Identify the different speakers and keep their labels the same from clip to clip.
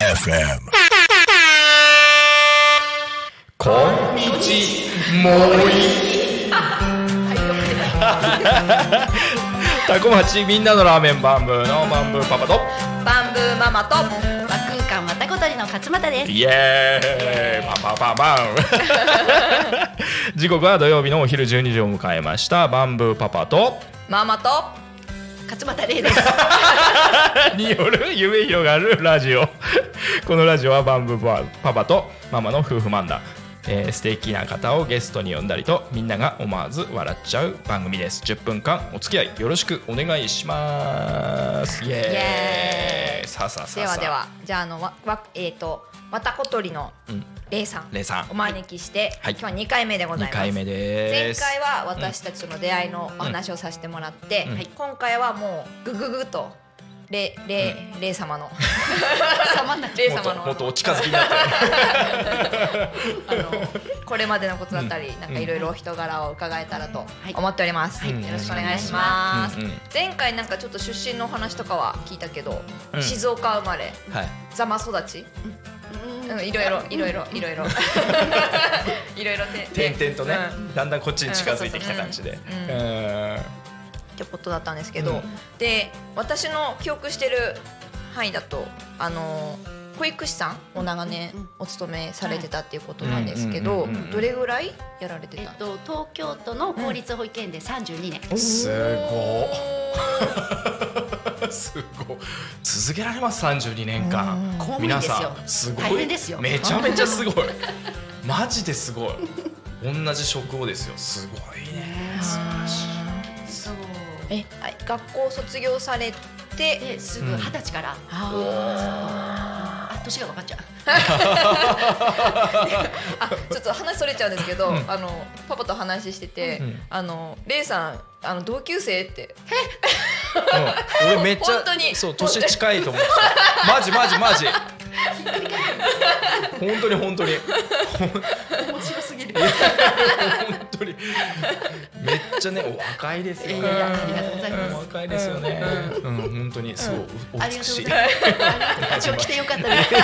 Speaker 1: FM
Speaker 2: こんにちもいタコ町みんなのラーメンバンブーのバンブーパパと
Speaker 3: バンブーママと
Speaker 4: 和空間わたことりの勝俣です。
Speaker 2: イエーイパンパンパンパン時刻は土曜日のお昼12時を迎えました。バンブーパパと。
Speaker 3: ママと。
Speaker 4: 勝俣玲です。
Speaker 2: による夢広がるラジオ。このラジオはバンブーパパとママの夫婦漫談。えー素敵な方をゲストに呼んだりとみんなが思わず笑っちゃう番組です。10分間お付き合いよろしくお願いします。イエーイ。さあさあさあ
Speaker 3: ではではじゃああのわわえっ、とわたことりの
Speaker 2: うん。
Speaker 3: レイさん
Speaker 2: レイさん。
Speaker 3: お招きして、
Speaker 2: はい。
Speaker 3: 今日は2回目でござい
Speaker 2: 2
Speaker 3: ます。
Speaker 2: 回目です。
Speaker 3: 前回は私たちとの出会いのお話をさせてもらって、
Speaker 2: うん。
Speaker 3: はい。今回はもうグググとレレレイ様の。レイ様の
Speaker 2: もっとお近づきになって。
Speaker 3: あのこれまでのことだったり、なんかいろいろお人柄を伺えたらと思っております。
Speaker 2: はい。
Speaker 3: よろしくお願いします。
Speaker 2: うんうん
Speaker 3: 前回なんかちょっと出身のお話とかは聞いたけど、
Speaker 2: うん。
Speaker 3: 静岡生まれ、
Speaker 2: はい。
Speaker 3: ざま育ち、うん、いろいろいろいろいろいろ。いろいろで
Speaker 2: 点々とね、
Speaker 3: うん。
Speaker 2: だんだんこっちに近づいてきた感じで。
Speaker 3: うんってことだったんですけど、
Speaker 2: うん。
Speaker 3: で私の記憶してる範囲だとあの保育士さんを長年お勤めされてたっていうことなんですけどどれぐらいやられてた
Speaker 4: えっと東京都の公立保育園で32年。
Speaker 2: すごすごい。続けられます32年間。皆さんすごい。
Speaker 4: 大変ですよ。
Speaker 2: めちゃめちゃすごい。マジですごい。同じ職をですよ。すごいね。素晴らしい。
Speaker 4: そう。
Speaker 3: えはい学校卒業されて
Speaker 4: ですぐ二十歳から、
Speaker 3: あ
Speaker 4: あ年が分かっちゃう。
Speaker 3: あちょっと話それちゃうんですけど、あのパパと話してて、
Speaker 2: うん。
Speaker 3: あのレイさんあの同級生って
Speaker 2: うん。俺めっちゃ
Speaker 3: 本当に。
Speaker 2: そう年近いと思ってた。マジマジマジ。本当に本当に。
Speaker 4: 面白すぎる。
Speaker 2: 本当に。めっちゃねお若いですよ
Speaker 4: いやいやありがとうございます。
Speaker 2: お若いですよね。うん本当に。すごいお
Speaker 4: ありがとう
Speaker 2: 美しい
Speaker 4: ございます。今日来てよかったです。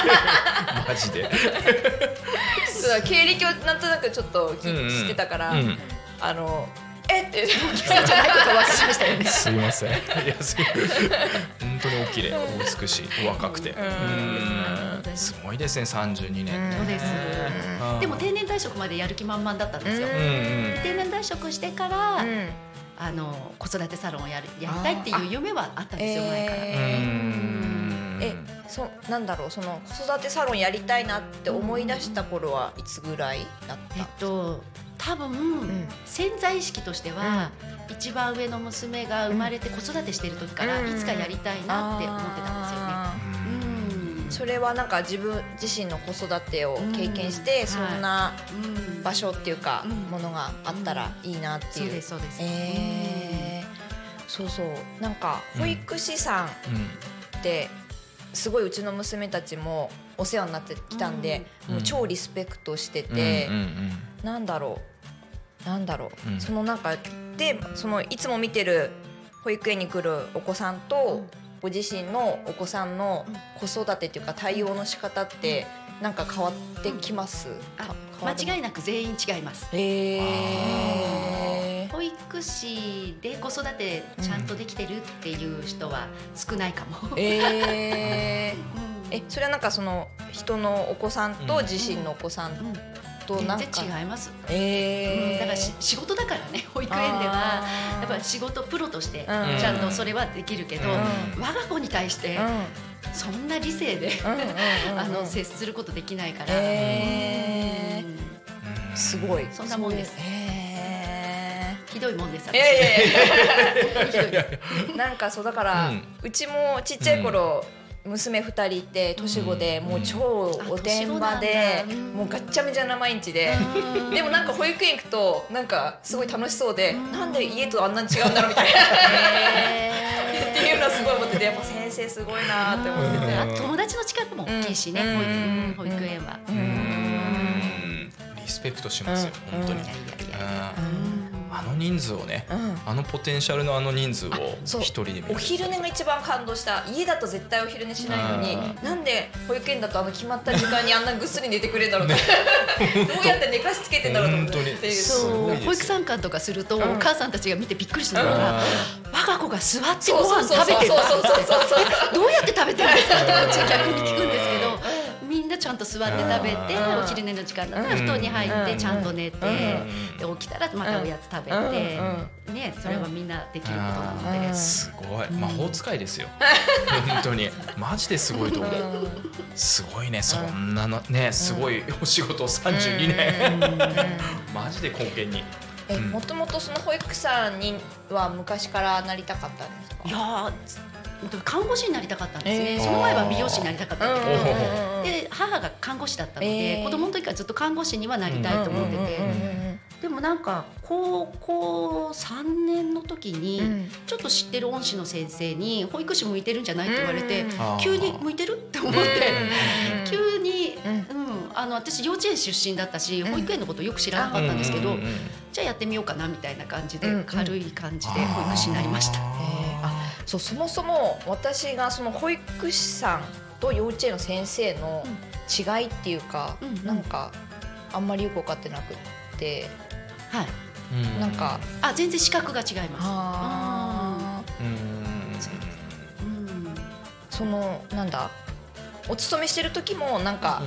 Speaker 2: マジで。
Speaker 3: そうだ経歴をなんとなくちょっと知ってたから、
Speaker 2: うん。
Speaker 3: あのえ？って
Speaker 4: じゃないこと分かりましたよね。
Speaker 2: すいません。いやすごい。本当にお綺麗お美しい。お若くて。うん。すごいですね32年
Speaker 4: そうです。
Speaker 2: うん。
Speaker 4: でも定年退職までやる気満々だったんですよ。定年退職してから、
Speaker 3: うん。
Speaker 4: あの子育てサロンをやるやりたいっていう夢はあったんですよ前から。
Speaker 3: えそなんだろう。その子育てサロンやりたいなって思い出した頃はいつぐらいだった、
Speaker 4: えっと多分、
Speaker 3: ん。
Speaker 4: 潜在意識としては、一番上の娘が生まれて子育てしてる時から、
Speaker 3: うん。
Speaker 4: いつかやりたいなって思ってたんですよね。
Speaker 3: それはなんか自分自身の子育てを経験して、
Speaker 4: うん。
Speaker 3: そんな
Speaker 4: うん
Speaker 3: 場所っていうか、
Speaker 4: うん。
Speaker 3: ものがあったらいいなっていう。
Speaker 4: ですそうです。
Speaker 3: えー。そうそう。なんか
Speaker 2: うん
Speaker 3: 保育士さんってすごい、うちの娘たちもお世話になってきたんで、
Speaker 2: うん。
Speaker 3: もう超リスペクトして
Speaker 2: うん
Speaker 3: て、
Speaker 2: うんうん。
Speaker 3: なんだろうなんだろう、
Speaker 2: うん。
Speaker 3: そのなんかでそのいつも見てる保育園に来るお子さんと、ご自身のお子さんの子育てっていうか対応の仕方ってなんか変わってきます、
Speaker 4: あ
Speaker 3: か変わる
Speaker 4: 間違いなく全員違います。
Speaker 3: えー、
Speaker 4: 保育士で子育てちゃんとできてるっていう人は少ないかも。
Speaker 3: えー。
Speaker 4: うん。
Speaker 3: えそれはなんかその人のお子さんと自身のお子さん
Speaker 4: うん
Speaker 3: となんか、
Speaker 4: 全然違います。
Speaker 3: えー。
Speaker 4: うんだからし仕事だからね保育園では。やっぱり仕事プロとして
Speaker 3: うん。
Speaker 4: ちゃんとそれはできるけど、
Speaker 2: うん。
Speaker 4: 我が子に対してそんな理性で、
Speaker 3: うんうんうんうん。
Speaker 4: あの接することできないから、
Speaker 3: え
Speaker 4: うん。
Speaker 3: ー、すごい。
Speaker 4: そんなもんです。
Speaker 3: へ
Speaker 4: ひどいもんです
Speaker 3: ーいやいやいや。なんかそうだから、
Speaker 2: う
Speaker 3: うんちもちっちゃい頃、娘2人いて年子で、
Speaker 2: うん。
Speaker 3: もう超おてんばでもうガッチャメチャな毎日で、でもなんか保育園行くとなんかすごい楽しそうで、なんで家とあんなに違うんだろうみたいな、っていうのはすごい思っててやっぱ先生すごいなって思ってて。
Speaker 4: あ友達の近くも大きいしね、
Speaker 3: うん。
Speaker 4: 保育園は。
Speaker 2: リスペクトしますよ
Speaker 3: うん。
Speaker 2: 本当に。
Speaker 4: いやいやいや。
Speaker 2: うんあの人数をね、
Speaker 3: うん。
Speaker 2: あのポテンシャルのあの人数を一人で見る。
Speaker 3: お昼寝が一番感動した家だと絶対お昼寝しないのに
Speaker 2: うん。
Speaker 3: なんで保育園だとあの決まった時間にあんなぐっすり寝てくれるんだろうとどうやって寝かしつけてんだろうと思って。
Speaker 4: そう。保育参観とかすると、
Speaker 3: ん。
Speaker 4: お母さんたちが見てびっくりするのが、
Speaker 2: あ
Speaker 4: 我が子が座って
Speaker 3: そう
Speaker 4: ご飯
Speaker 3: そうそう
Speaker 4: 食べてるどうやって食べてるんですかとかうちは逆に聞くんですゃんと座って食べて
Speaker 3: うん。
Speaker 4: お昼寝の時間だったら布団に入ってちゃんと寝て
Speaker 3: うん。
Speaker 4: で起きたらまたおやつ食べ
Speaker 3: うん。
Speaker 4: てねそれはみんなできることなので。
Speaker 3: うん。
Speaker 2: すごい。魔法使いですよ。本当に。マジですごいと思う。すごいねそんなの。ねすごいお仕事を32年。マジで根源に。
Speaker 3: え
Speaker 2: うん。
Speaker 3: もともとその保育士さんには昔からなりたかったんですか？
Speaker 4: いやー看護師になりたかったんです
Speaker 3: えー
Speaker 4: ね。その前は美容師になりたかったんだけど。
Speaker 2: うんうんうん
Speaker 4: で母が看護師だったので、
Speaker 3: えー。
Speaker 4: 子供の時からずっと看護師にはなりたいと思ってて、でもなんか高校3年の時に、
Speaker 3: うん。
Speaker 4: ちょっと知ってる恩師の先生に保育士向いてるんじゃないって言われて、急に向いてるって思って、
Speaker 3: うん
Speaker 4: 急に、
Speaker 3: うん。
Speaker 4: うん。あの私幼稚園出身だったし保育園のことよく知らなかったんですけど、じゃあやってみようかなみたいな感じで、
Speaker 3: うん
Speaker 4: 軽い感じで保育士になりました。
Speaker 3: そうそもそも私がその保育士さんと幼稚園の先生の違いっていうか、
Speaker 4: うん。うん
Speaker 3: なんかあんまりよく分かってなくって、
Speaker 4: はい、
Speaker 2: うん。
Speaker 3: なんか
Speaker 4: あ全然資格が違います。
Speaker 3: あそのなんだお勤めしてる時もなんか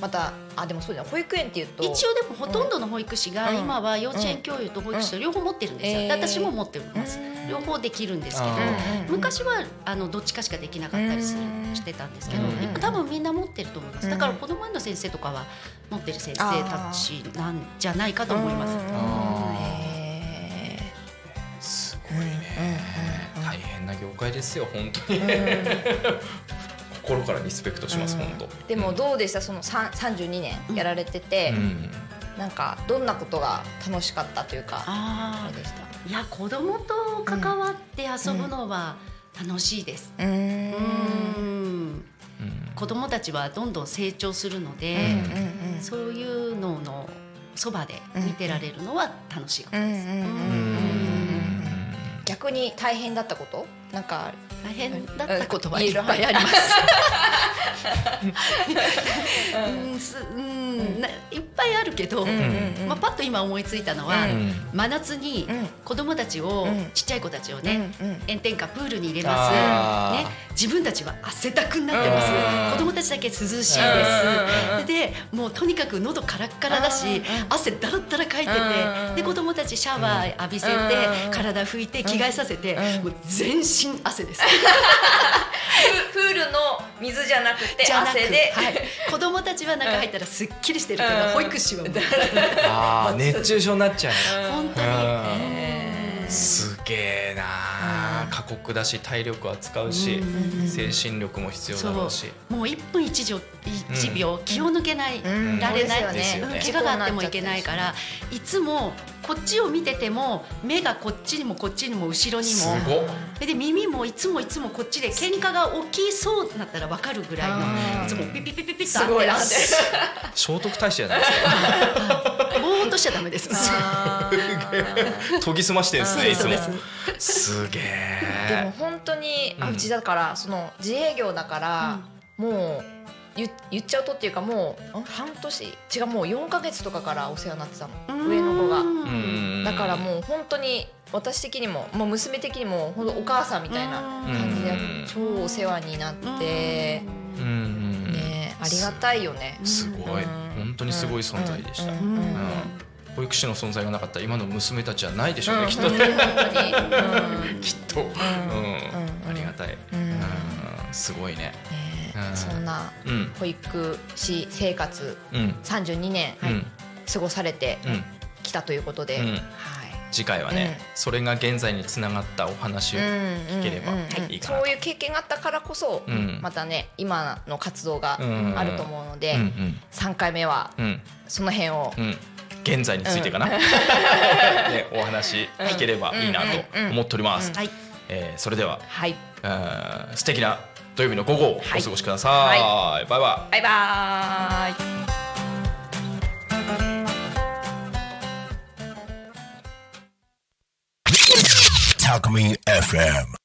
Speaker 3: またあでもそうだ保育園っていうと
Speaker 4: 一応でもほとんどの保育士が
Speaker 3: うん。
Speaker 4: 今は幼稚園教諭と保育士と両方持ってるんですよ、
Speaker 3: うん
Speaker 4: で私も持ってます。
Speaker 3: うん
Speaker 4: 両方できるんですけど昔はあのどっちかしかできなかったりする
Speaker 3: うん
Speaker 4: してたんですけど多分みんな持ってると思います。
Speaker 3: うん。
Speaker 4: だから子供園の先生とかは持ってる先生たちなんじゃないかと思います。
Speaker 2: すごいね。大変な業界ですよ本当に。
Speaker 3: ー
Speaker 2: 心からリスペクトします
Speaker 3: うん。
Speaker 2: 本当。
Speaker 3: でもどうでした？そのさん32年やられてて、
Speaker 2: うん
Speaker 3: なんかどんなことが楽しかったというかあ
Speaker 4: あ
Speaker 3: れでした？
Speaker 4: ーいや子供と関わって遊ぶのは楽しいです。
Speaker 3: うーん。
Speaker 4: うん。
Speaker 2: うん
Speaker 4: 子供たちはどんどん成長するので、
Speaker 3: うんうん
Speaker 4: そういうののそばで見てられるのは楽しいことです。
Speaker 3: うんうんうんうん
Speaker 2: うん。
Speaker 3: 逆に大変だったこと？なんか
Speaker 4: 大変だったことはいっぱいあります。うん。すうん。ないっぱいあるけど、まあ、パッと今思いついたのは、
Speaker 3: うん。
Speaker 4: 真夏に
Speaker 3: うん。
Speaker 4: 子供たちを、
Speaker 3: うん。
Speaker 4: ちっちゃい子たちをね、炎天下プールに入れます、ね、自分たちは汗だくになってます、
Speaker 3: うん。
Speaker 4: 子供たちだけ涼しいです、
Speaker 3: うん
Speaker 4: でもうとにかく喉カラッカラだし、
Speaker 3: うん
Speaker 4: 汗だらだらかいてて、
Speaker 3: うん
Speaker 4: で子供たちシャワー浴びせて、
Speaker 3: うん
Speaker 4: 体拭いて着替えさせて、
Speaker 3: うん
Speaker 4: もう全身汗です。
Speaker 3: プ プールの水じゃなくて汗で、
Speaker 4: はい、子供たちは中入ったらすっきりしてるけど、
Speaker 3: うん
Speaker 4: 保育士はもう。
Speaker 2: あー熱中症になっちゃう。
Speaker 4: 本当に。
Speaker 2: うん。
Speaker 3: え
Speaker 2: すげえな酷だし体力は使うし
Speaker 4: うん
Speaker 2: 精神力も必要だろうし。
Speaker 4: もう1分1秒一秒気を抜けない、
Speaker 3: うん。
Speaker 4: られない、
Speaker 3: そうです
Speaker 2: よね。
Speaker 4: 怪我があってもいけないからいつもこっちを見てても目がこっちにもこっちにも後ろに
Speaker 2: す
Speaker 4: もで耳もいつもいつもこっちで喧嘩が起きそうになったら分かるぐらいの
Speaker 3: うん。
Speaker 4: いつもピピピピピッ
Speaker 3: す
Speaker 4: と
Speaker 3: ごい。なって。
Speaker 2: 聖徳太子じゃないですか
Speaker 4: ぼーっとしちゃダメです。
Speaker 2: 研ぎ澄ましてるんですねいつも。
Speaker 4: す。
Speaker 2: すげ
Speaker 3: でも
Speaker 2: え
Speaker 3: 本当に、あ
Speaker 2: うん。
Speaker 3: うちだからその自営業だから、もう言言っちゃうとっていうかもうん半年違うもう4か月とかからお世話になってたの上の子が。だからもう本当に私的にも、もう娘的にも本当お母さんみたいな感じで
Speaker 2: うん。
Speaker 3: 超お世話になって、ねありがたいよね。
Speaker 2: すごい。
Speaker 3: うん。
Speaker 2: 本当にすごい存在でした保育士の存在がなかったら今の娘たちはないでしょう
Speaker 3: うん。
Speaker 2: ねきっとね。
Speaker 3: うん
Speaker 2: きっと。うん。
Speaker 3: うん。
Speaker 2: ありがたい。
Speaker 3: うん。
Speaker 2: うん。すごいね。
Speaker 3: そんな
Speaker 2: うん。
Speaker 3: 保育士生活
Speaker 2: うん。
Speaker 3: 32年
Speaker 2: うん。
Speaker 3: 過ごされて
Speaker 2: うん。
Speaker 3: きたということで、
Speaker 2: うん。
Speaker 3: はい。
Speaker 2: 次回はね、
Speaker 3: うん。
Speaker 2: それが現在につながったお話を、
Speaker 3: 聞
Speaker 2: ければいいかなと。
Speaker 3: そういう経験があったからこそ、
Speaker 2: うん。
Speaker 3: またね今の活動が
Speaker 2: うん。
Speaker 3: あると思うので、
Speaker 2: うんうん。
Speaker 3: 3回目は
Speaker 2: うん。
Speaker 3: その辺を、
Speaker 2: うん、現在についてかな、ね、お話聞ければいいなと思っております、
Speaker 4: はい。
Speaker 2: えーそれでは、
Speaker 3: はい。
Speaker 2: えー素敵な土曜日の午後をお過ごしください、
Speaker 3: は
Speaker 2: バイバイ。
Speaker 3: バイバーイ。
Speaker 1: Talk Me FM.